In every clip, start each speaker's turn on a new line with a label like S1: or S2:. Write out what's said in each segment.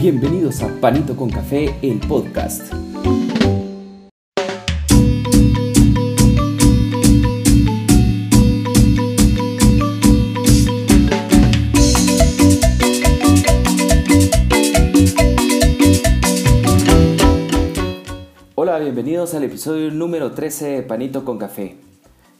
S1: Bienvenidos a Panito con Café, el podcast. Hola, bienvenidos al episodio número 13 de Panito con Café.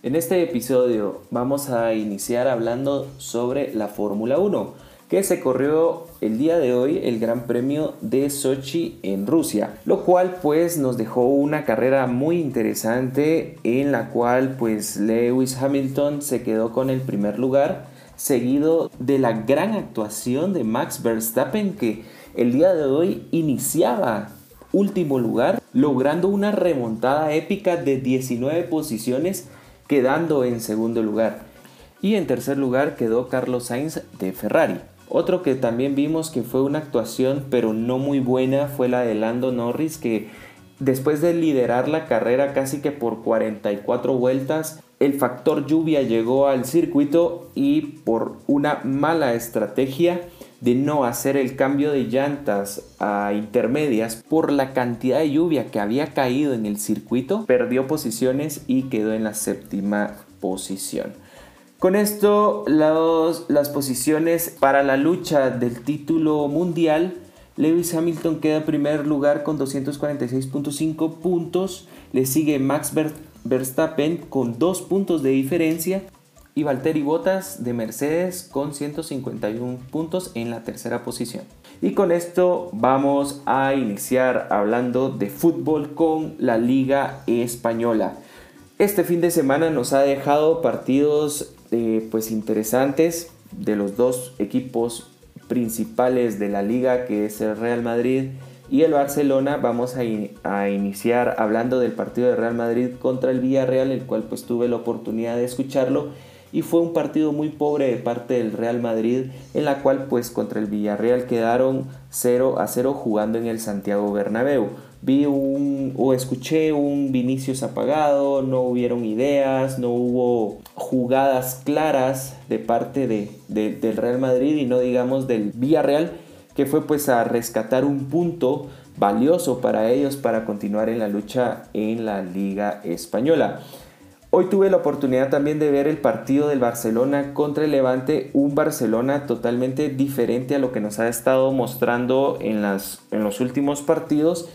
S1: En este episodio vamos a iniciar hablando sobre la Fórmula 1 que se corrió el día de hoy el Gran Premio de Sochi en Rusia, lo cual pues nos dejó una carrera muy interesante en la cual pues Lewis Hamilton se quedó con el primer lugar, seguido de la gran actuación de Max Verstappen que el día de hoy iniciaba último lugar, logrando una remontada épica de 19 posiciones, quedando en segundo lugar. Y en tercer lugar quedó Carlos Sainz de Ferrari. Otro que también vimos que fue una actuación pero no muy buena fue la de Lando Norris que después de liderar la carrera casi que por 44 vueltas el factor lluvia llegó al circuito y por una mala estrategia de no hacer el cambio de llantas a intermedias por la cantidad de lluvia que había caído en el circuito, perdió posiciones y quedó en la séptima posición. Con esto, las posiciones para la lucha del título mundial, Lewis Hamilton queda en primer lugar con 246.5 puntos, le sigue Max Verstappen con 2 puntos de diferencia y Valtteri Bottas de Mercedes con 151 puntos en la tercera posición. Y con esto vamos a iniciar hablando de fútbol con la Liga Española. Este fin de semana nos ha dejado partidos eh, pues interesantes de los dos equipos principales de la liga que es el Real Madrid y el Barcelona. Vamos a, a, iniciar hablando del partido de Real Madrid contra el Villarreal el cual pues tuve la oportunidad de escucharlo. Y fue un partido muy pobre de parte del Real Madrid en la cual pues contra el Villarreal quedaron 0 a 0 jugando en el Santiago Bernabéu vi un o escuché un Vinicius apagado, no hubieron ideas, no hubo jugadas claras de parte de, del Real Madrid y no digamos del Villarreal, que fue pues a rescatar un punto valioso para ellos para continuar en la lucha en la Liga Española. Hoy tuve la oportunidad también de ver el partido del Barcelona contra el Levante, un Barcelona totalmente diferente a lo que nos ha estado mostrando en, las, en los últimos partidos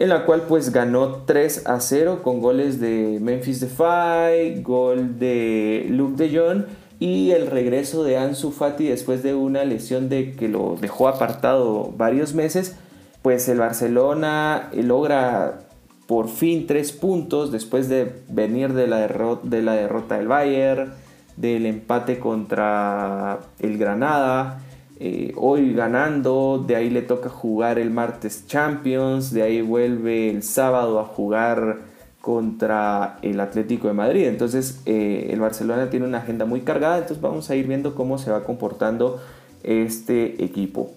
S1: en la cual pues ganó 3 a 0 con goles de Memphis Depay, gol de Luke de Jong y el regreso de Ansu Fati después de una lesión de que lo dejó apartado varios meses, pues el Barcelona logra por fin 3 puntos después de venir de la, de la derrota del Bayern, del empate contra el Granada eh, hoy ganando, de ahí le toca jugar el martes Champions, de ahí vuelve el sábado a jugar contra el Atlético de Madrid. Entonces eh, el Barcelona tiene una agenda muy cargada, entonces vamos a ir viendo cómo se va comportando este equipo.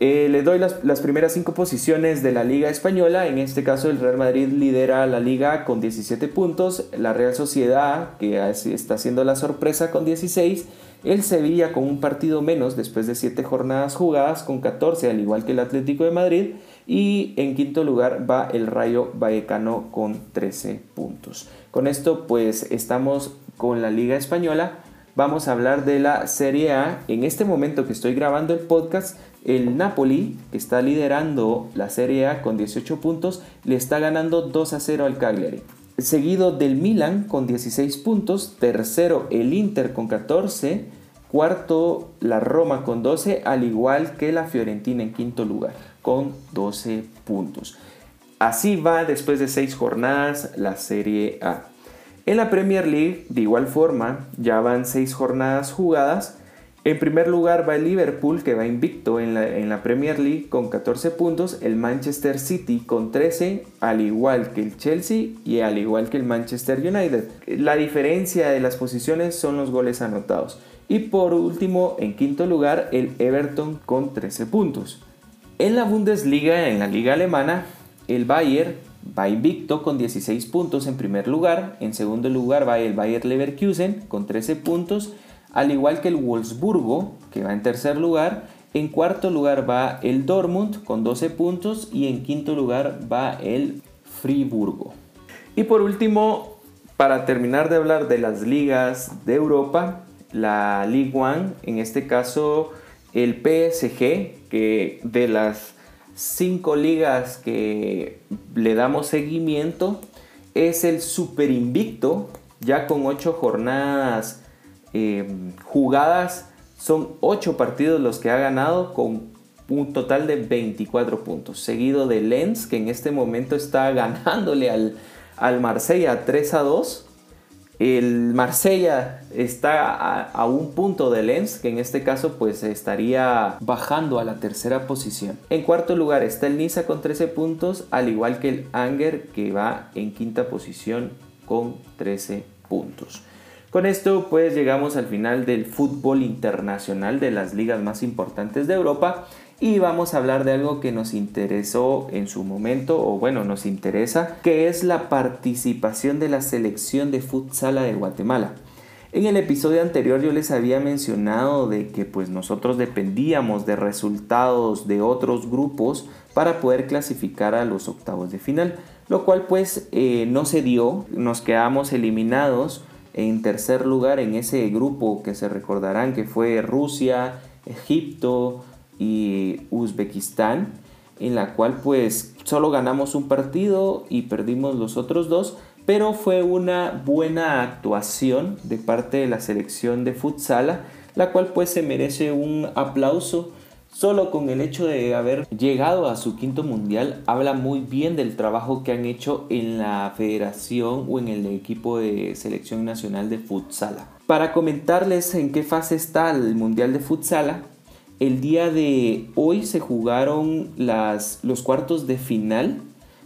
S1: Eh, le doy las, las, primeras cinco posiciones de la Liga Española. En este caso, el Real Madrid lidera la liga con 17 puntos. La Real Sociedad, que está haciendo la sorpresa con 16. El Sevilla con un partido menos después de 7 jornadas jugadas con 14 al igual que el Atlético de Madrid y en quinto lugar va el Rayo Vallecano con 13 puntos. Con esto pues estamos con la Liga Española. Vamos a hablar de la Serie A. En este momento que estoy grabando el podcast, el Napoli, que está liderando la Serie A con 18 puntos, le está ganando 2 a 0 al Cagliari seguido del Milan con 16 puntos, tercero el Inter con 14, cuarto la Roma con 12, al igual que la Fiorentina en quinto lugar con 12 puntos. Así va después de 6 jornadas la Serie A. En la Premier League, de igual forma, ya van 6 jornadas jugadas en primer lugar va el Liverpool, que va invicto en la, Premier League con 14 puntos, el Manchester City con 13, al igual que el Chelsea y al igual que el Manchester United. La diferencia de las posiciones son los goles anotados. Y por último, en quinto lugar, el Everton con 13 puntos. En la Bundesliga, en la liga alemana, el Bayern va invicto con 16 puntos en primer lugar. En segundo lugar va el Bayer Leverkusen con 13 puntos al igual que el Wolfsburgo, que va en tercer lugar. En cuarto lugar va el Dortmund con 12 puntos y en quinto lugar va el Friburgo. Y por último, para terminar de hablar de las ligas de Europa, la Ligue 1, en este caso el PSG, que de las cinco ligas que le damos seguimiento, es el super invicto, ya con ocho jornadas eh, jugadas, son ocho partidos los que ha ganado con un total de 24 puntos, seguido de Lens, que en este momento está ganándole al, al Marsella 3 a 2 el Marsella está a, un punto de Lens, que en este caso pues estaría bajando a la tercera posición. En cuarto lugar está el Niza con 13 puntos, al igual que el Anger que va en quinta posición con 13 puntos. Con esto pues llegamos al final del fútbol internacional de las ligas más importantes de Europa y vamos a hablar de algo que nos interesó en su momento, o bueno, nos interesa, que es la participación de la selección de futsala de Guatemala. En el episodio anterior yo les había mencionado de que pues nosotros dependíamos de resultados de otros grupos para poder clasificar a los octavos de final, lo cual pues eh, no se dio, nos quedamos eliminados en tercer lugar en ese grupo que se recordarán que fue Rusia, Egipto, y Uzbekistán, en la cual pues solo ganamos un partido y perdimos los otros dos, pero fue una buena actuación de parte de la selección de futsala, la cual pues se merece un aplauso. Solo con el hecho de haber llegado a su quinto mundial habla muy bien del trabajo que han hecho en la federación o en el equipo de selección nacional de futsala. Para comentarles en qué fase está el mundial de futsala, el día de hoy se jugaron los cuartos de final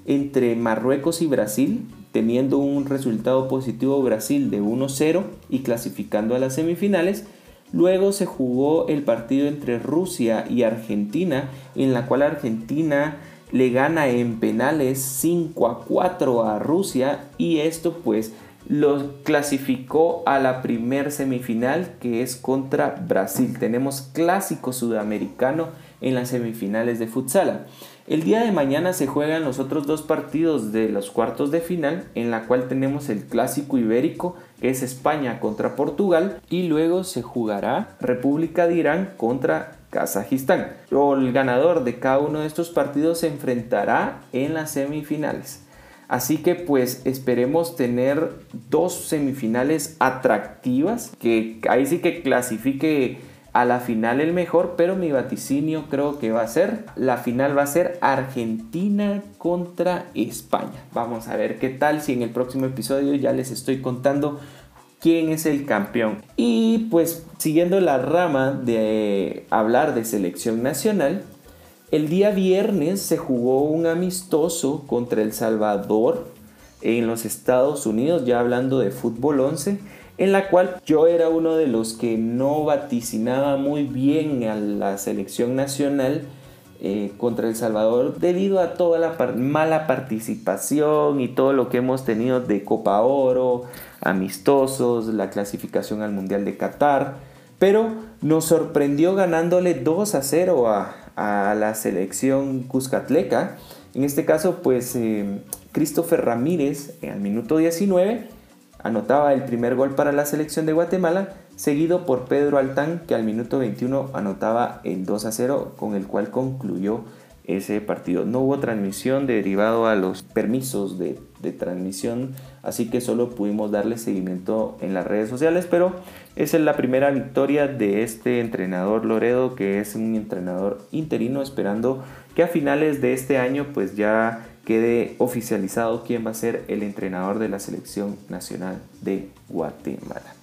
S1: entre Marruecos y Brasil, teniendo un resultado positivo Brasil de 1-0 y clasificando a las semifinales. Luego se jugó el partido entre Rusia y Argentina, en la cual Argentina le gana en penales 5 a 4 a Rusia y esto pues lo clasificó a la primer semifinal que es contra Brasil. Tenemos clásico sudamericano en las semifinales de futsala. El día de mañana se juegan los otros dos partidos de los cuartos de final, en la cual tenemos el clásico ibérico, es España contra Portugal, y luego se jugará República de Irán contra Kazajistán. El ganador de cada uno de estos partidos se enfrentará en las semifinales. Así que pues esperemos tener dos semifinales atractivas, que ahí sí que clasifique a la final el mejor, pero mi vaticinio creo que va a ser, la final va a ser Argentina contra España. Vamos a ver qué tal si en el próximo episodio ya les estoy contando quién es el campeón. Y pues siguiendo la rama de hablar de selección nacional, el día viernes se jugó un amistoso contra El Salvador en los Estados Unidos, ya hablando de fútbol 11, en la cual yo era uno de los que no vaticinaba muy bien a la selección nacional eh, contra El Salvador debido a toda la mala participación y todo lo que hemos tenido de Copa Oro, amistosos, la clasificación al Mundial de Qatar, pero nos sorprendió ganándole 2 a 0 a, a la selección Cuscatleca. En este caso, pues eh, Christopher Ramírez al minuto 19 anotaba el primer gol para la selección de Guatemala, seguido por Pedro Altán que al minuto 21 anotaba el 2 a 0 con el cual concluyó ese partido. No hubo transmisión derivado a los permisos de, transmisión, así que solo pudimos darle seguimiento en las redes sociales, pero esa es la primera victoria de este entrenador Loredo, que es un entrenador interino, esperando que a finales de este año pues ya quede oficializado quién va a ser el entrenador de la selección nacional de Guatemala.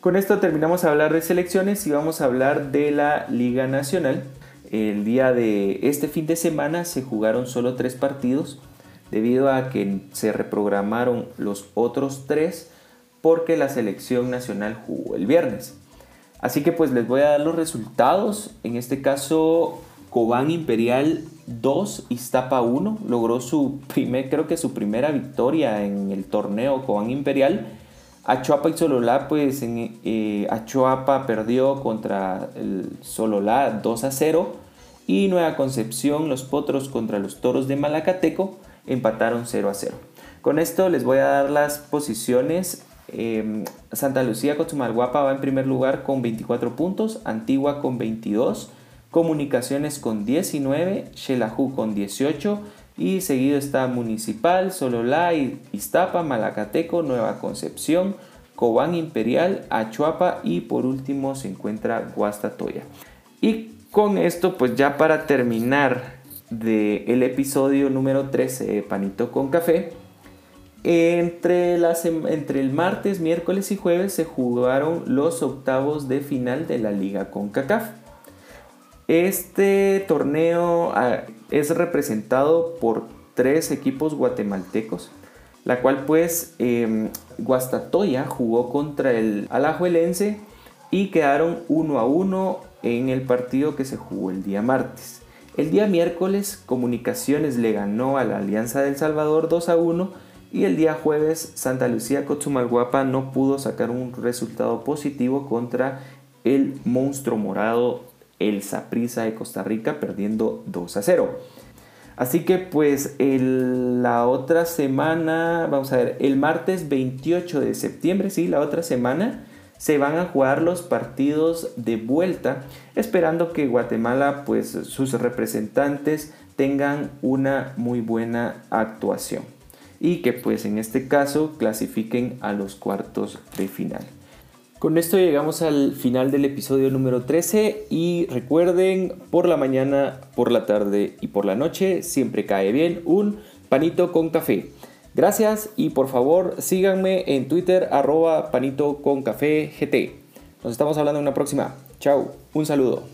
S1: Con esto terminamos a hablar de selecciones y vamos a hablar de la Liga Nacional. El día de este fin de semana se jugaron solo tres partidos debido a que se reprogramaron los otros tres porque la selección nacional jugó el viernes. Así que pues les voy a dar los resultados. En este caso, Cobán Imperial 2, Iztapa 1 logró su primer, creo que su primera victoria en el torneo Cobán Imperial Achuapa y Sololá, pues en eh, perdió contra el Sololá 2 a 0 y Nueva Concepción, los Potros contra los Toros de Malacateco empataron 0 a 0. Con esto les voy a dar las posiciones. Em, Santa Lucía Cochumalguapa va en primer lugar con 24 puntos, Antigua con 22, Comunicaciones con 19, Xelajú con 18 y seguido está Municipal, Sololá, Iztapa, Malacateco, Nueva Concepción, Cobán Imperial, Achuapa y por último se encuentra Guastatoya. Y con esto pues ya para terminar del episodio número 13 de Panito con Café, entre, entre el martes, miércoles y jueves se jugaron los octavos de final de la Liga CONCACAF. Este torneo ah, es representado por tres equipos guatemaltecos, la cual pues eh, Guastatoya jugó contra el Alajuelense y quedaron 1 a 1 en el partido que se jugó el día martes. El día miércoles Comunicaciones le ganó a la Alianza del Salvador 2 a 1 y el día jueves Santa Lucía Cochumalguapa no pudo sacar un resultado positivo contra el monstruo morado el Saprissa de Costa Rica perdiendo 2 a 0. Así que pues la otra semana, vamos a ver, el martes 28 de septiembre, sí, la otra semana, se van a jugar los partidos de vuelta, esperando que Guatemala, pues sus representantes tengan una muy buena actuación y que pues en este caso clasifiquen a los cuartos de final. Con esto llegamos al final del episodio número 13 y recuerden, por la mañana, por la tarde y por la noche siempre cae bien un panito con café. Gracias y por favor síganme en Twitter arroba GT. Nos estamos hablando en una próxima. Chao, un saludo.